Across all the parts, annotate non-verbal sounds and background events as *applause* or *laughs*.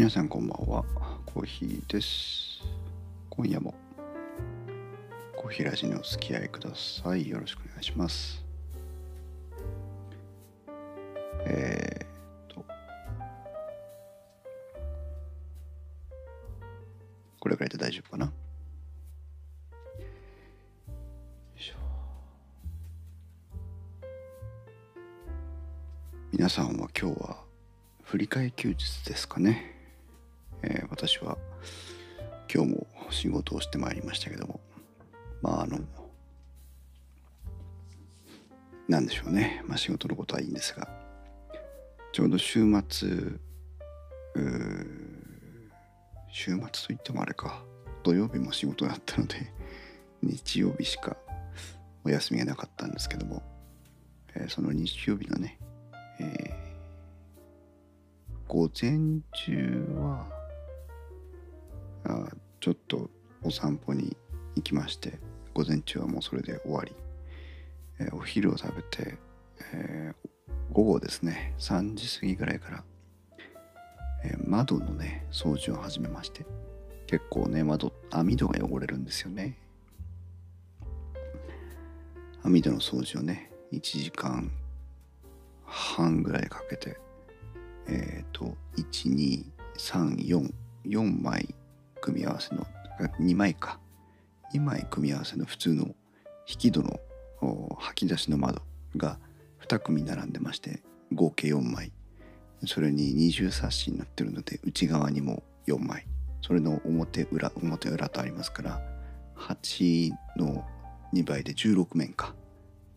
皆さんこんばんは。コーヒーです。今夜もコーヒーラジにお付き合いください。よろしくお願いします。えー、っとこれぐらいで大丈夫かな？よいしょ。皆さんは今日は振り替休日ですかね、えー私は今日も仕事をしてまいりましたけどもまああのなんでしょうね。まあ仕事のことはいいんですがちょうど週末週末といってもあれか。土曜日も仕事だったので *laughs* 日曜日しかお休みがなかったんですけども、えーその日曜日のね、えー午前中はあちょっとお散歩に行きまして午前中はもうそれで終わり、えーお昼を食べて、えー午後ですね3時過ぎぐらいから、えー窓のね掃除を始めまして結構ね窓網戸が汚れるんですよね。網戸の掃除をね1時間半ぐらいかけてえっ、と12344枚組み合わせの2枚か。2枚組み合わせの普通の引き戸の吐き出しの窓が2組並んでまして合計4枚。それに二重サッシになってるので内側にも4枚。それの表裏表裏とありますから8の2倍で16面か。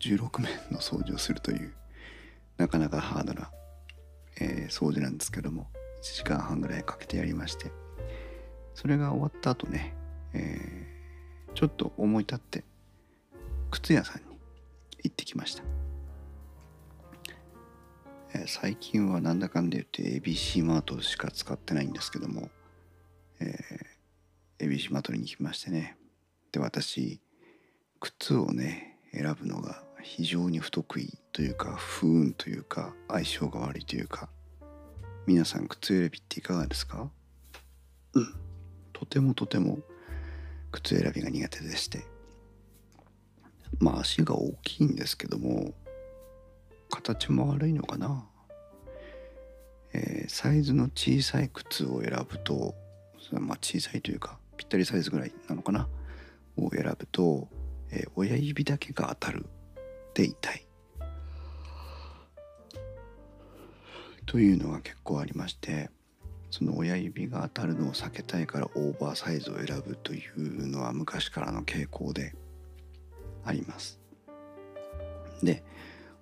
16面の掃除をするというなかなかハードなえー掃除なんですけども1時間半ぐらいかけてやりましてそれが終わった後ね、えーちょっと思い立って靴屋さんに行ってきました、えー最近はなんだかんだ言って ABC マートしか使ってないんですけども、えー ABC マートに行きましてね。で私靴をね選ぶのが非常に不得意というか不運というか相性が悪いというか。皆さん靴選びっていかがですか？うん。とてもとても靴選びが苦手でしてまあ足が大きいんですけども形も悪いのかな、えーサイズの小さい靴を選ぶとまあ小さいというかぴったりサイズぐらいなのかな。を選ぶと、えー親指だけが当たるで痛い。というのが結構ありましてその親指が当たるのを避けたいからオーバーサイズを選ぶというのは昔からの傾向であります。で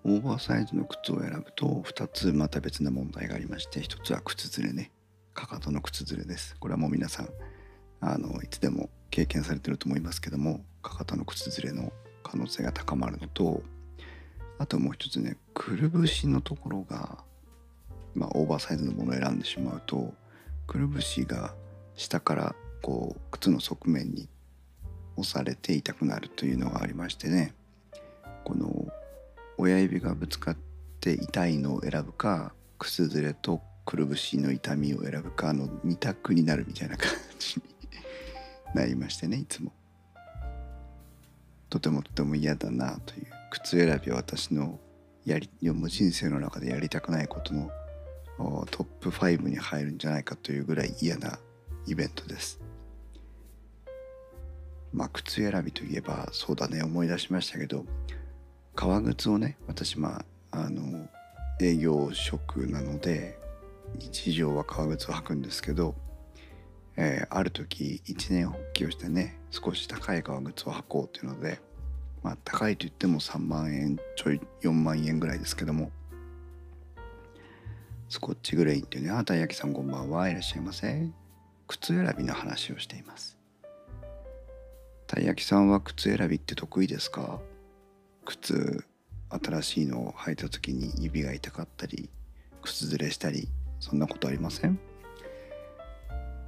オーバーサイズの靴を選ぶと2つまた別な問題がありまして1つは靴ずれねかかとの靴ずれですこれはもう皆さんあのいつでも経験されてると思いますけどもかかとの靴ずれの可能性が高まるのとあともう一つねくるぶしのところが、まあ、オーバーサイズのものを選んでしまうとくるぶしが下からこう靴の側面に押されて痛くなるというのがありましてね。この親指がぶつかって痛いのを選ぶか靴ずれとくるぶしの痛みを選ぶかの2択になるみたいな感じになりましてねいつも。とてもとても嫌だなという靴選びは私のやりもう人生の中でやりたくないことのトップ5に入るんじゃないかというぐらい嫌なイベントです。まあ靴選びといえばそうだね思い出しましたけど革靴をね私まああの営業職なので日常は革靴を履くんですけど、えーある時一年発起をしてね少し高い革靴を履こうというのでまあ高いと言っても3万円ちょい4万円ぐらいですけどもスコッチグレインっていうねあたいやきさんこんばんは。いらっしゃいませ。靴選びの話をしています。たいやきさんは靴選びって得意ですか？靴新しいのを履いた時に指が痛かったり靴ずれしたりそんなことありません？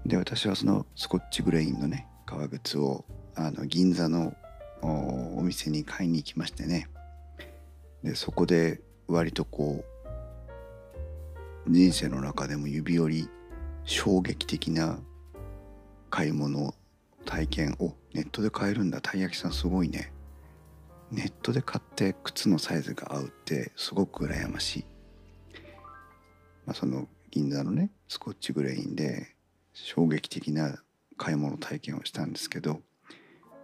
で私はそのスコッチグレインのね革靴をあの銀座のおお店に買いに行きましてね。でそこで割とこう人生の中でも指折り衝撃的な買い物体験をネットで買えるんだ。たい焼きさんすごいね。ネットで買って靴のサイズが合うってすごく羨ましい、まあ、その銀座のねスコッチグレインで衝撃的な買い物体験をしたんですけど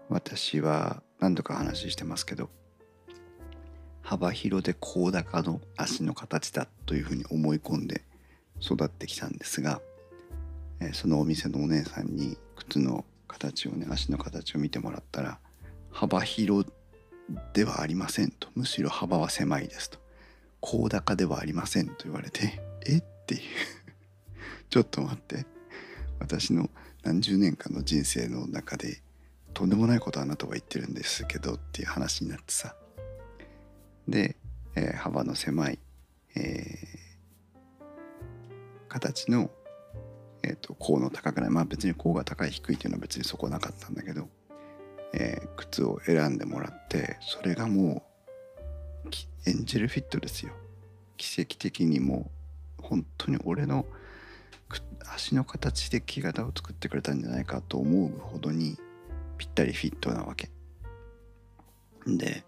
私は何度か話してますけど幅広で高高の足の形だというふうに思い込んで育ってきたんですが、えそのお店のお姉さんに靴の形をね足の形を見てもらったら幅広ではありませんと。むしろ幅は狭いですと。高高ではありませんと言われて *laughs* えっていう。*laughs* ちょっと待って。私の何十年間の人生の中でとんでもないことあなたは言ってるんですけどっていう話になってさ。で、えー、幅の狭い、えー、形の、えーと、甲の高くない。まあ別に甲が高い低いっていうのは別にそこなかったんだけど、えー、靴を選んでもらってそれがもうエンジェルフィットですよ。奇跡的にもう本当に俺の足の形で木型を作ってくれたんじゃないかと思うほどにぴったりフィットなわけ。で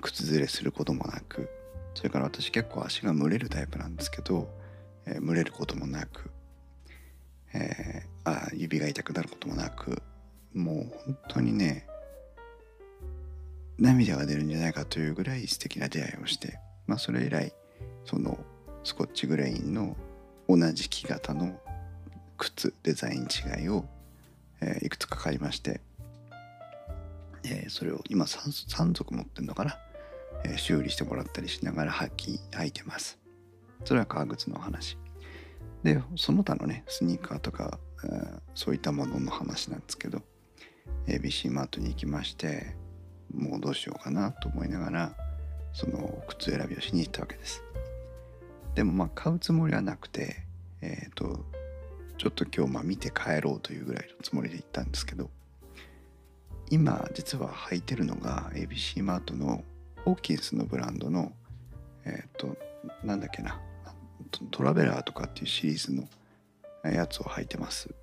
靴ずれすることもなくそれから私結構足が蒸れるタイプなんですけど、えー、蒸れることもなく、えー、あ指が痛くなることもなくもう本当にね涙が出るんじゃないかというぐらい素敵な出会いをしてまあそれ以来そのスコッチグレインの同じ木型の靴デザイン違いを、えー、いくつか買いまして、えー、それを今 3, 3足持ってるのかな、え、修理してもらったりしながら履き履いてます。それは革靴の話。でその他のねスニーカーとか、えー、そういったものの話なんですけど ABC マートに行きましてもうどうしようかなと思いながらその靴選びをしに行ったわけです。でもまあ買うつもりはなくてえっ、ー、とちょっと今日まあ見て帰ろうというぐらいのつもりで行ったんですけど今実は履いてるのが ABC マートのホーキンスのブランドのえっ、ー、となんだっけなトラベラーとかっていうシリーズのやつを履いてます。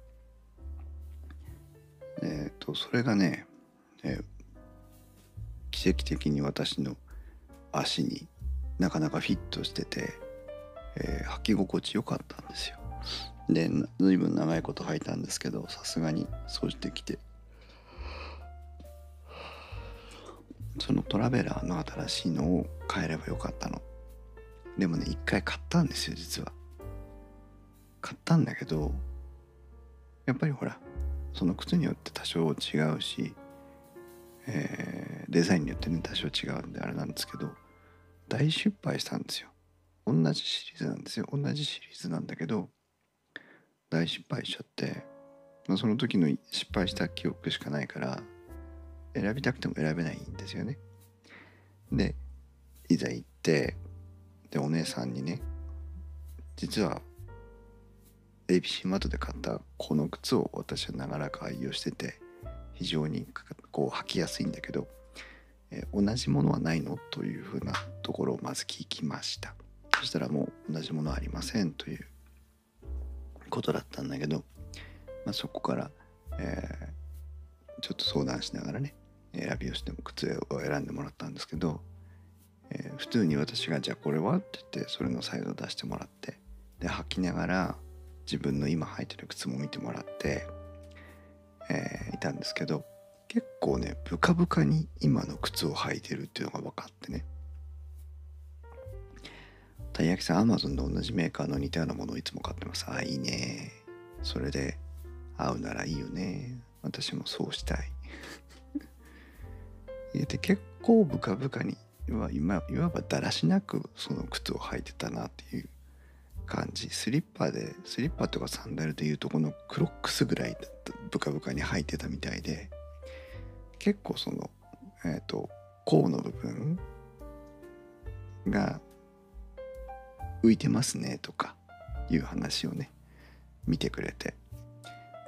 えっ、ー、とそれがね、えー、奇跡的に私の足になかなかフィットしててえー、履き心地良かったんですよ。で随分長いこと履いたんですけどさすがに掃除できてそのトラベラーの新しいのを買えればよかったの。でもね一回買ったんですよ実は。買ったんだけどやっぱりほらその靴によって多少違うし、えー、デザインによってね多少違うんであれなんですけど大失敗したんですよ。同じシリーズなんですよ。同じシリーズなんだけど大失敗しちゃって、まあ、その時の失敗した記憶しかないから選びたくても選べないんですよね。でいざ行ってでお姉さんにね実は ABC マットで買ったこの靴を私は長らく愛用してて非常にこう履きやすいんだけど、え同じものはないの？というふうなところをまず聞きました。そしたらもう同じものはありませんということだったんだけど、まあ、そこから、えー、ちょっと相談しながらね選びをしても靴を選んでもらったんですけど、えー、普通に私が「じゃあこれは?」って言ってそれのサイズを出してもらってで履きながら自分の今履いてる靴も見てもらって、えー、いたんですけど結構ねブカブカに今の靴を履いてるっていうのが分かってねたい焼きさん、アマゾンの同じメーカーの似たようなものをいつも買ってます。あ、いいね。それで合うならいいよね。私もそうしたい。で結構ブカブカに今いわばだらしなくその靴を履いてたなっていう感じ。スリッパでスリッパとかサンダルでいうとこのクロックスぐらいブカブカに履いてたみたいで。結構そのえっ、ー、と甲の部分が浮いてますねとかいう話をね見てくれて。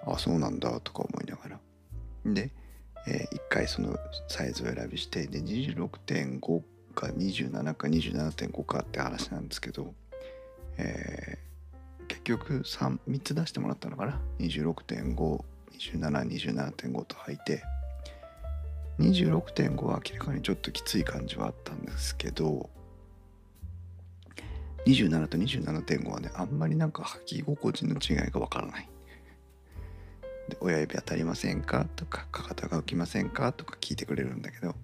あそうなんだとか思いながら。で、えー、1回そのサイズを選びしてで26.5か27か27.5かって話なんですけど、えー、結局 3, 3つ出してもらったのかな？26.52727.5と履いて26.5は明らかにちょっときつい感じはあったんですけど27と27.5はねあんまりなんか履き心地の違いがわからない。で親指当たりませんか？とかかかとが浮きませんか？とか聞いてくれるんだけど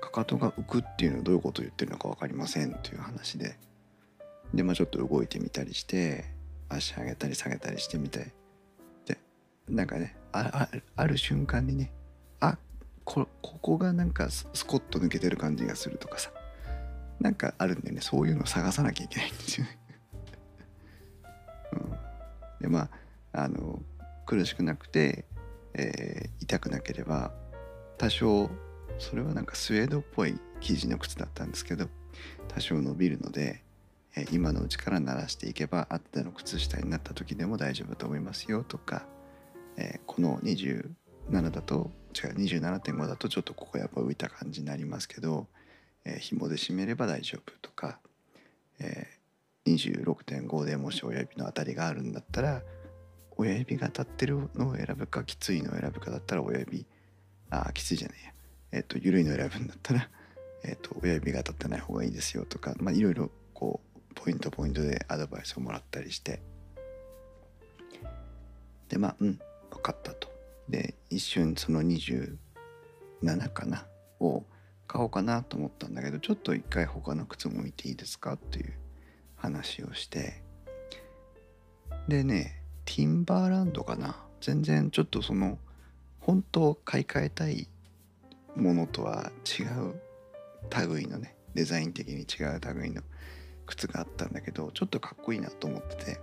かかとが浮くっていうのはどういうことを言ってるのか分かりませんという話ででまあちょっと動いてみたりして足上げたり下げたりしてみてでなんかねある瞬間にねあこここがなんかスコッと抜けてる感じがするとかさなんかあるんでね。そういうのを探さなきゃいけないんですよね。*laughs* うん、でまああの苦しくなくて、えー、痛くなければ多少それはなんかスウェードっぽい生地の靴だったんですけど多少伸びるので、えー、今のうちから鳴らしていけばあったの靴下になった時でも大丈夫と思いますよとか、えー、この27だと違う27.5だとちょっとここやっぱ浮いた感じになりますけど、えー、紐で締めれば大丈夫とか、えー、26.5でもし親指の当たりがあるんだったら親指が当たってるのを選ぶかきついのを選ぶかだったら親指。あきついじゃないや。えっ、ー、と緩いのを選ぶんだったら、えーと、親指が当たってない方がいいですよとかまあいろいろこうポイントポイントでアドバイスをもらったりして。でまあうん分かったと。で一瞬その27かなを買おうかなと思ったんだけどちょっと一回他の靴も見ていいですかっていう話をして。でねティンバーランドかな？全然ちょっとその本当買い替えたいものとは違う類のねデザイン的に違う類の靴があったんだけどちょっとかっこいいなと思ってて。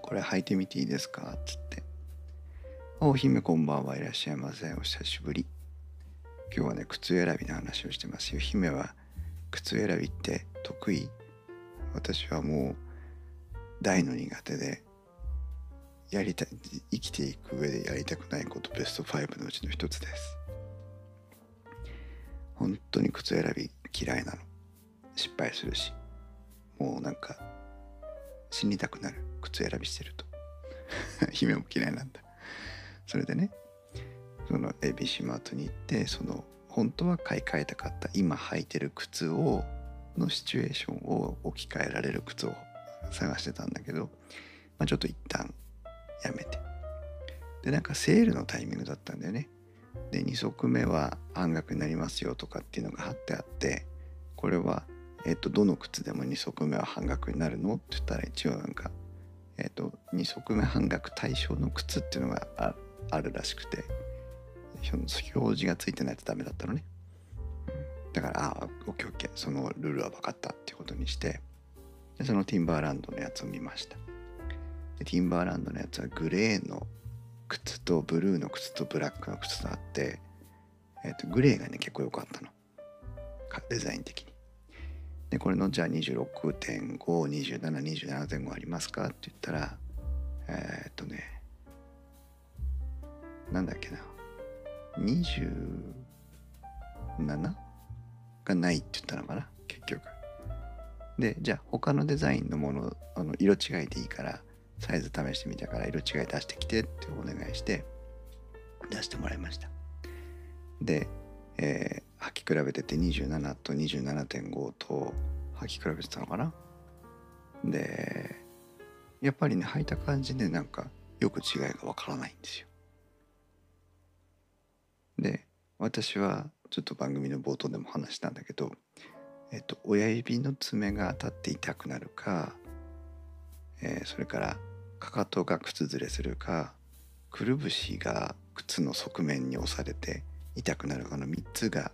これ履いてみていいですか？っつって「お姫こんばんはいらっしゃいませ。お久しぶり」今日はね靴選びの話をしてますよ。姫は靴選びって得意？私はもう大の苦手でやりたい生きていく上でやりたくないことベスト5のうちの一つです。本当に靴選び嫌いなの。失敗するし。もうなんか死にたくなる。靴選びしてると。*laughs* 姫も嫌いなんだ。それでねその ABC マートに行ってその本当は買い替えたかった今履いてる靴をのシチュエーションを置き換えられる靴を探してたんだけど、まあ、ちょっと一旦やめて。でなんかセールのタイミングだったんだよね。で2足目は半額になりますよとかっていうのが貼ってあってこれは、えっと、どの靴でも2足目は半額になるの？って言ったら一応なんか、えっと、2足目半額対象の靴っていうのがあるらしくて表示がついてないとダメだったのね。だからああオッケーオッケーそのルールは分かったっていうことにしてでそのティンバーランドのやつを見ました。でティンバーランドのやつはグレーの靴とブルーの靴とブラックの靴とあって、えー、とグレーがね結構良かったの。デザイン的に。でこれのじゃあ26.52727.5ありますかって言ったらえー、っとねなんだっけな。27がないって言ったのかな結局。でじゃあ他のデザインのものあの色違いでいいからサイズ試してみたから色違い出してきてってお願いして出してもらいました。で、えー、履き比べてて27と27.5と履き比べてたのかな？でやっぱりね履いた感じでなんかよく違いがわからないんですよ。で私はちょっと番組の冒頭でも話したんだけどえっと親指の爪が当たって痛くなるか、えー、それからかかとが靴ずれするかくるぶしが靴の側面に押されて痛くなるかの3つが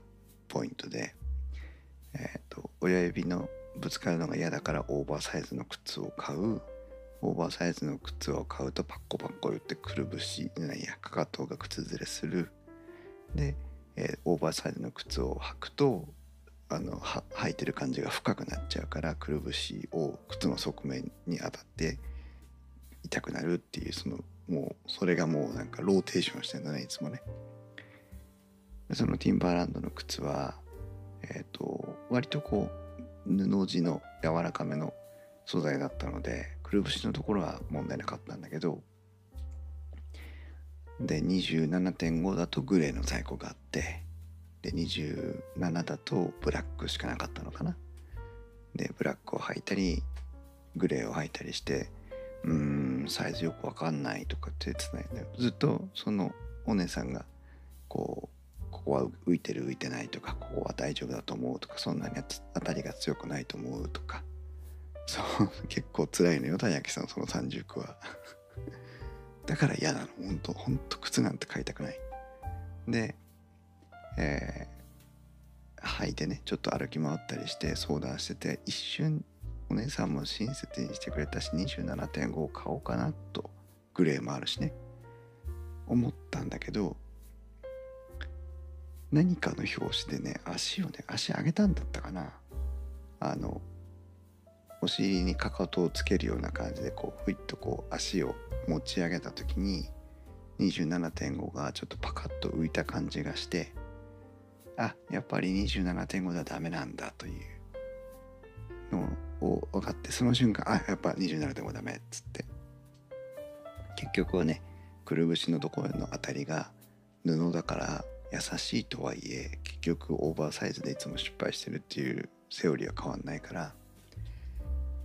ポイントで、えーと、親指のぶつかるのが嫌だからオーバーサイズの靴を買う。オーバーサイズの靴を買うとパッコパッコ言ってくるぶしなんやかかとが靴ずれする。で、えー、オーバーサイズの靴を履くとあの履いてる感じが深くなっちゃうからくるぶしを靴の側面に当たって痛くなるっていうそのもうそれがもうなんかローテーションしてんだねいつもね。そのティンバーランドの靴はえっ、ー、と割とこう布地の柔らかめの素材だったのでくるぶしのところは問題なかったんだけどで27.5だとグレーの在庫があってで27だとブラックしかなかったのかな。でブラックを履いたりグレーを履いたりしてうーんサイズよくわかんないとかって言ってたんだよずっとそのお姉さんがこうここは浮いてる浮いてないとかここは大丈夫だと思うとかそんなに当たりが強くないと思うとか。そう結構辛いのよ谷焼さんその30区は。だから嫌なの。ほんとほんと靴なんて買いたくない。でえー、履いてねちょっと歩き回ったりして相談してて一瞬お姉さんも親切にしてくれたし27.5を買おうかなとグレーもあるしね。思ったんだけど何かの表紙でね足をね足上げたんだったかな。あのお尻にかかとをつけるような感じでこうふいっとこう足を持ち上げた時に27.5がちょっとパカッと浮いた感じがしてあやっぱり27.5ではダメなんだというのを分かってその瞬間あやっぱ27.5ダメっつって。結局はねくるぶしのところのあたりが布だから優しいとはいえ結局オーバーサイズでいつも失敗してるっていうセオリーは変わんないから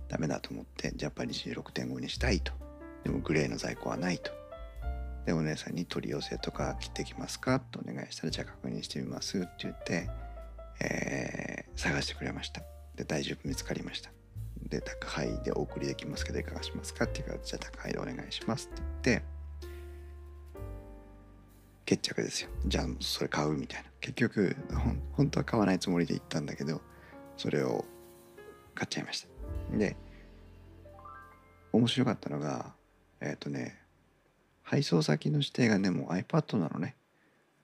ダメだと思ってじゃあやっぱり26.5にしたいと。でもグレーの在庫はないと。でお姉さんに取り寄せとか切ってきますか？とお願いしたらじゃあ確認してみますって言って、えー、探してくれました。で大丈夫見つかりました。で宅配でお送りできますけどいかがしますか？っていうからじゃあ宅配でお願いしますって言って決着ですよ。じゃあそれ買うみたいな。結局本当は買わないつもりで行ったんだけどそれを買っちゃいました。で面白かったのがえっ、ー、とね配送先の指定がねもう iPad なのね。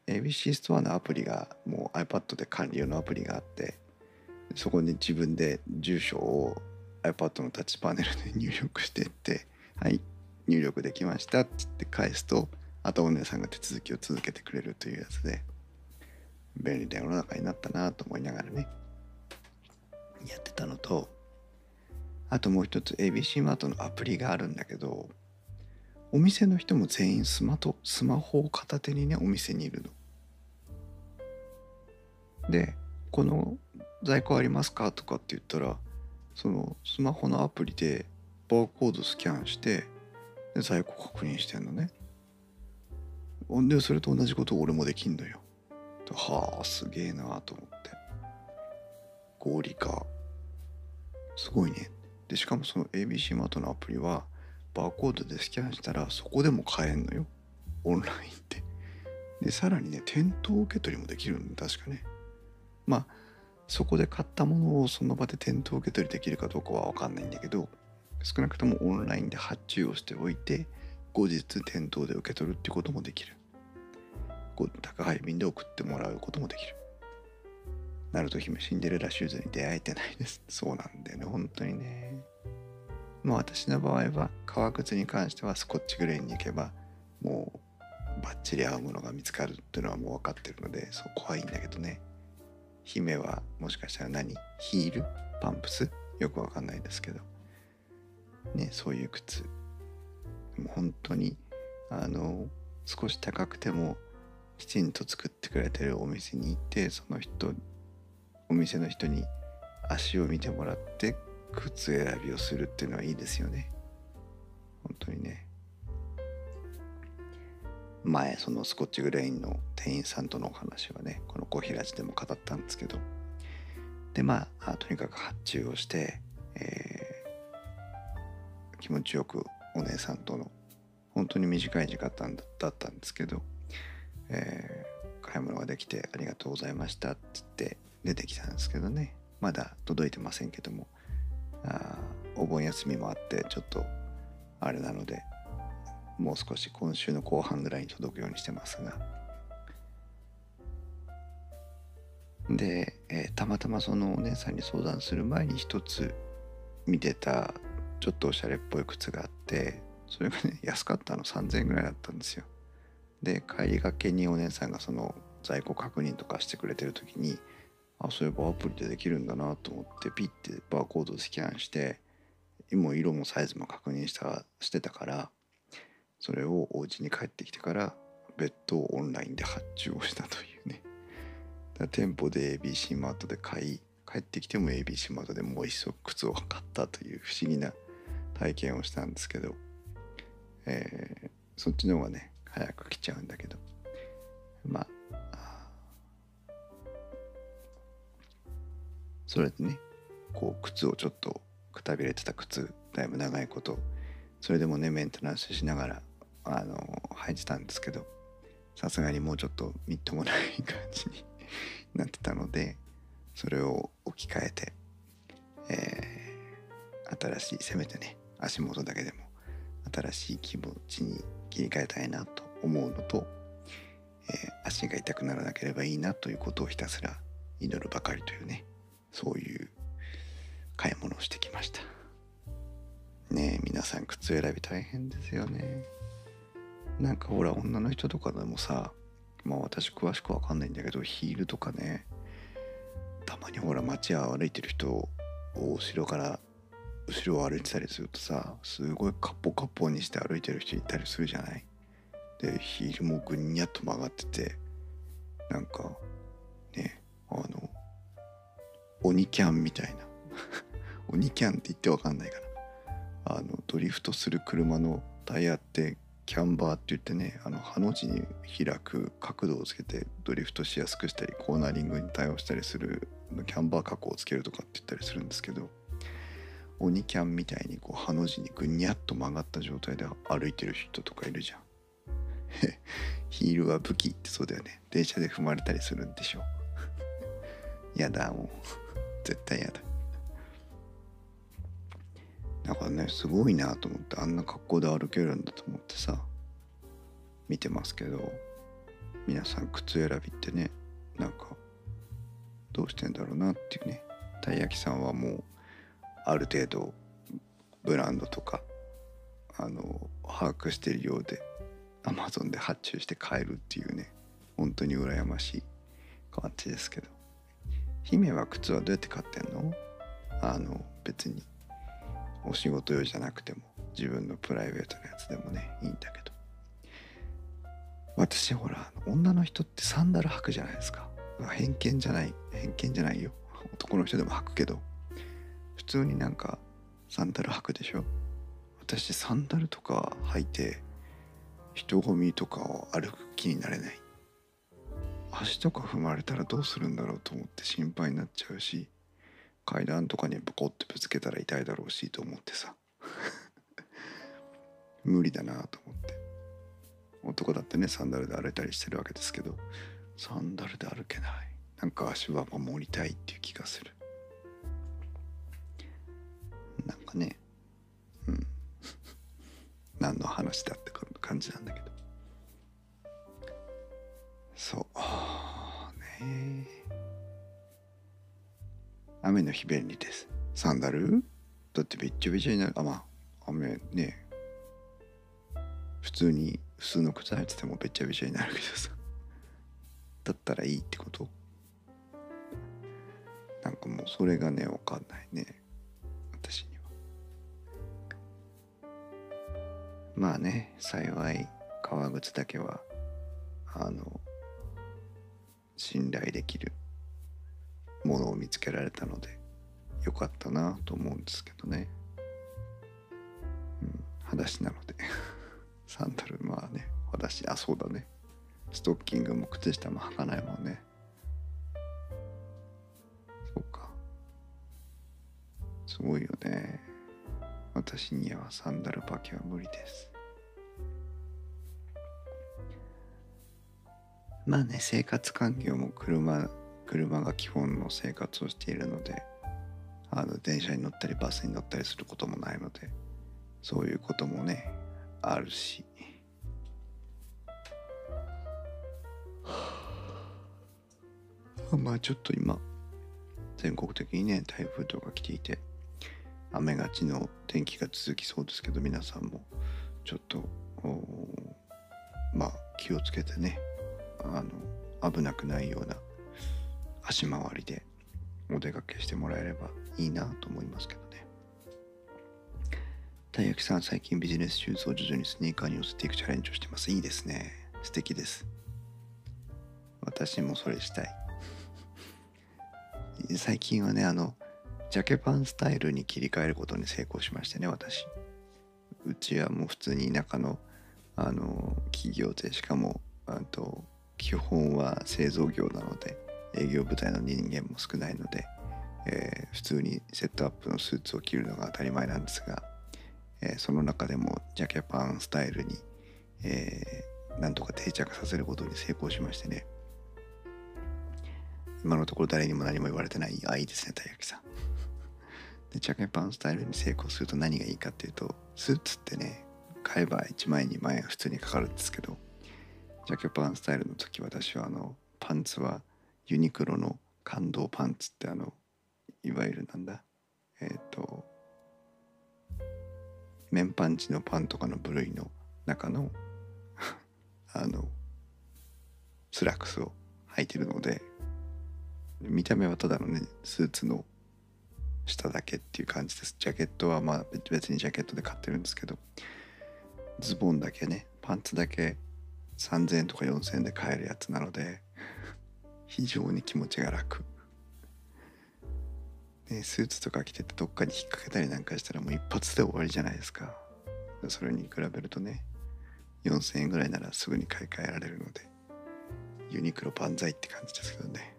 ABC ストアのアプリがもう iPad で管理用のアプリがあってそこに自分で住所を iPad のタッチパネルで *laughs* 入力してってはい入力できましたっつって返すとあとお姉さんが手続きを続けてくれるというやつで便利な世の中になったなと思いながらねやってたのとあともう一つ ABC マートのアプリがあるんだけどお店の人も全員スマとスマホを片手にねお店にいるの。でこの在庫ありますか？とかって言ったらそのスマホのアプリでバーコードスキャンしてで在庫確認してんのね。でそれと同じことを俺もできんのよ。はあすげえなと思って合理化すごいねでしかもその ABC マートのアプリはバーコードでスキャンしたらそこでも買えんのよ。オンラインで。でさらにね店頭受け取りもできるん確かね。まあそこで買ったものをその場で店頭受け取りできるかどうかは分かんないんだけど少なくともオンラインで発注をしておいて後日店頭で受け取るってこともできる。宅配便で送ってもらうこともできる。ナルト姫シンデレラシューズに出会えてないです。そうなんだよね本当にね。まあ私の場合は革靴に関してはスコッチグレーンに行けばもうバッチリ合うものが見つかるっていうのはもう分かってるのでそう怖いんだけどね。姫はもしかしたら何ヒール？パンプス？よくわかんないですけど。ねそういう靴。もう本当にあの少し高くてもきちんと作ってくれてるお店に行ってその人お店の人に足を見てもらって靴選びをするっていうのはいいですよね。本当にね。前そのスコッチグレインの店員さんとのお話はねこの小平寺でも語ったんですけど。でまあとにかく発注をして、えー、気持ちよくお姉さんとの本当に短い時間だったんですけど、えー、買い物ができてありがとうございましたっつって出てきたんですけどね。まだ届いてませんけども。あお盆休みもあってちょっとあれなのでもう少し今週の後半ぐらいに届くようにしてますが。で、えー、たまたまそのお姉さんに相談する前に一つ見てたちょっとおしゃれっぽい靴があってそれがね *laughs* 安かったの3000円ぐらいだったんですよ。で帰りがけにお姉さんがその在庫確認とかしてくれてる時にあそういえばアプリでできるんだなと思ってピッてバーコードスキャンしてもう色もサイズも確認したしてたからそれをお家に帰ってきてから別途オンラインで発注をしたというね。だ店舗で ABC マートで買い帰ってきても ABC マートでもう一足靴を買ったという不思議な体験をしたんですけど、えー、そっちの方がね早く来ちゃうんだけど。まあそれでねこう靴をちょっとくたびれてた靴だいぶ長いことそれでもねメンテナンスしながらあの履いてたんですけどさすがにもうちょっとみっともない感じに *laughs* なってたのでそれを置き換えて、えー、新しいせめてね足元だけでも新しい気持ちに切り替えたいなと思うのと、えー、足が痛くならなければいいなということをひたすら祈るばかりというねそういう買い物をしてきました。ねえ皆さん靴選び大変ですよね。なんかほら女の人とかでもさまあ私詳しくわかんないんだけどヒールとかねたまにほら街を歩いてる人を後ろから後ろを歩いてたりするとさすごいカッポカッポにして歩いてる人いたりするじゃない？でヒールもぐにゃっと曲がっててなんかねあの鬼キャンみたいな。*laughs* 鬼キャンって言ってわかんないかな。あのドリフトする車のタイヤってキャンバーって言ってねあのハの字に開く角度をつけてドリフトしやすくしたりコーナリングに対応したりするキャンバー加工をつけるとかって言ったりするんですけど鬼キャンみたいにこうハの字にぐにゃっと曲がった状態で歩いてる人とかいるじゃん。*laughs* ヒールは武器ってそうだよね。電車で踏まれたりするんでしょ。やだもう。絶対やだ。だかねすごいなと思ってあんな格好で歩けるんだと思ってさ見てますけど皆さん靴選びってねなんかどうしてんだろうなっていうね。たい焼きさんはもうある程度ブランドとかあの把握してるようでアマゾンで発注して買えるっていうね本当に羨ましい感じですけど。姫は靴はどうやって買ってんの？あの別に。お仕事用じゃなくても自分のプライベートのやつでもねいいんだけど。私ほら女の人ってサンダル履くじゃないですか。偏見じゃない偏見じゃないよ。男の人でも履くけど。普通になんかサンダル履くでしょ？私サンダルとか履いて人混みとかを歩く気になれない。足とか踏まれたらどうするんだろうと思って心配になっちゃうし階段とかにボコッてぶつけたら痛いだろうしと思ってさ。*laughs* 無理だなと思って。男だってねサンダルで歩いたりしてるわけですけどサンダルで歩けない。なんか足は守りたいっていう気がする。なんかねうん。*laughs* 何の話だって感じなんだけど。そう。ね雨の日便利です。サンダル？だってべっちゃべちゃになる。あまあ雨ね。普通に普通の靴履いててもべっちゃべちゃになるけどさ。だったらいいってこと？なんかもうそれがね分かんないね。私には。まあね幸い革靴だけはあの信頼できるものを見つけられたのでよかったなと思うんですけどね。うん、裸足なので。*laughs* サンダルまあね裸足あそうだね。ストッキングも靴下も履かないもんね。そうか。すごいよね。私にはサンダル履きは無理です。まあね生活環境も車車が基本の生活をしているのであの電車に乗ったりバスに乗ったりすることもないのでそういうこともねあるし。まあちょっと今全国的にね台風とか来ていて雨がちの天気が続きそうですけど皆さんもちょっとまあ気をつけてねあの危なくないような足回りでお出かけしてもらえればいいなと思いますけどね。たい焼きさん最近ビジネスシューズを徐々にスニーカーに寄せていくチャレンジをしてます。いいですね。素敵です。私もそれしたい。*laughs* 最近はねあのジャケパンスタイルに切り替えることに成功しましてね私。うちはもう普通に田舎のあの企業でしかもあと基本は製造業なので営業部隊の人間も少ないので、えー、普通にセットアップのスーツを着るのが当たり前なんですが、えー、その中でもジャケパンスタイルに、えー、なんとか定着させることに成功しましてね。今のところ誰にも何も言われてないあいいですねたい焼きさん。*laughs* でジャケパンスタイルに成功すると何がいいかっていうとスーツってね買えば1万円2万円普通にかかるんですけどジャケパンスタイルの時私はあのパンツはユニクロの感動パンツってあのいわゆるなんだえっ、ー、と綿パン、チノパンとかの部類の中の *laughs* あのスラックスを履いてるので見た目はただのねスーツの下だけっていう感じです。ジャケットはまあ別にジャケットで買ってるんですけどズボンだけねパンツだけ3000円とか4000円で買えるやつなので非常に気持ちが楽、ね、スーツとか着ててどっかに引っ掛けたりなんかしたらもう一発で終わりじゃないですか。それに比べるとね4000円ぐらいならすぐに買い替えられるのでユニクロ万歳って感じですけどね。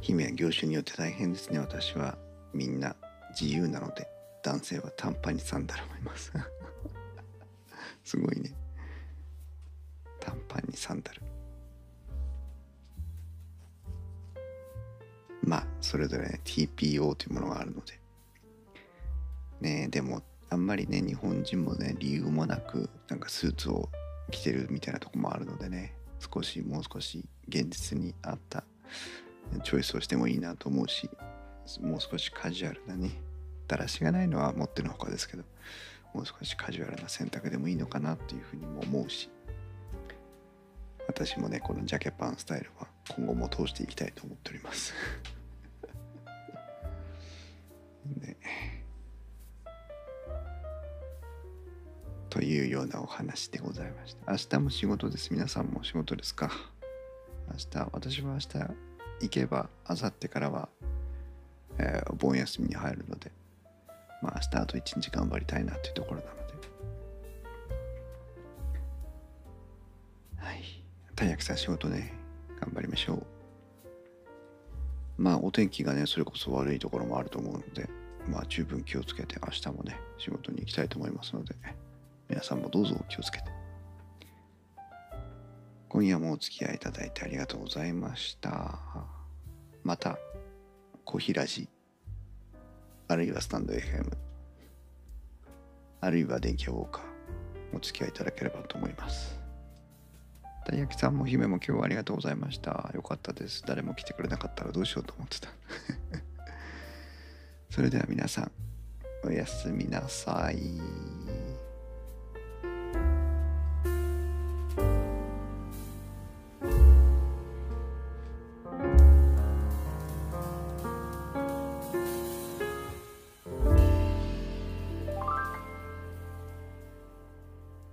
姫は業種によって大変ですね私は。みんな自由なので男性は短パンにサンダルもいます。すごいね。短パンにサンダル。まあそれぞれ、ね、TPO というものがあるので。ねでもあんまりね日本人もね理由もなくなんかスーツを着てるみたいなとこもあるのでね少しもう少し現実に合ったチョイスをしてもいいなと思うしもう少しカジュアルなねだらしがないのは持ってのほかですけど。もう少しカジュアルな選択でもいいのかなっていうふうにも思うし私もねこのジャケパンスタイルは今後も通していきたいと思っております。*laughs* ね、というようなお話でございました。明日も仕事です。皆さんも仕事ですか？明日私は明日行けば明後日からは、えー、お盆休みに入るのでまあ明日あと一日頑張りたいなというところなので。はい。たい焼きさん仕事ね頑張りましょう。まあお天気がねそれこそ悪いところもあると思うのでまあ十分気をつけて明日もね仕事に行きたいと思いますので皆さんもどうぞお気をつけて。今夜もお付き合いいただいてありがとうございました。またコヒラジあるいはスタンド FM あるいは電気ウォーカー。お付き合いいただければと思います。たい焼きさんも姫も今日はありがとうございました。よかったです。誰も来てくれなかったらどうしようと思ってた。*laughs* それでは皆さんおやすみなさい。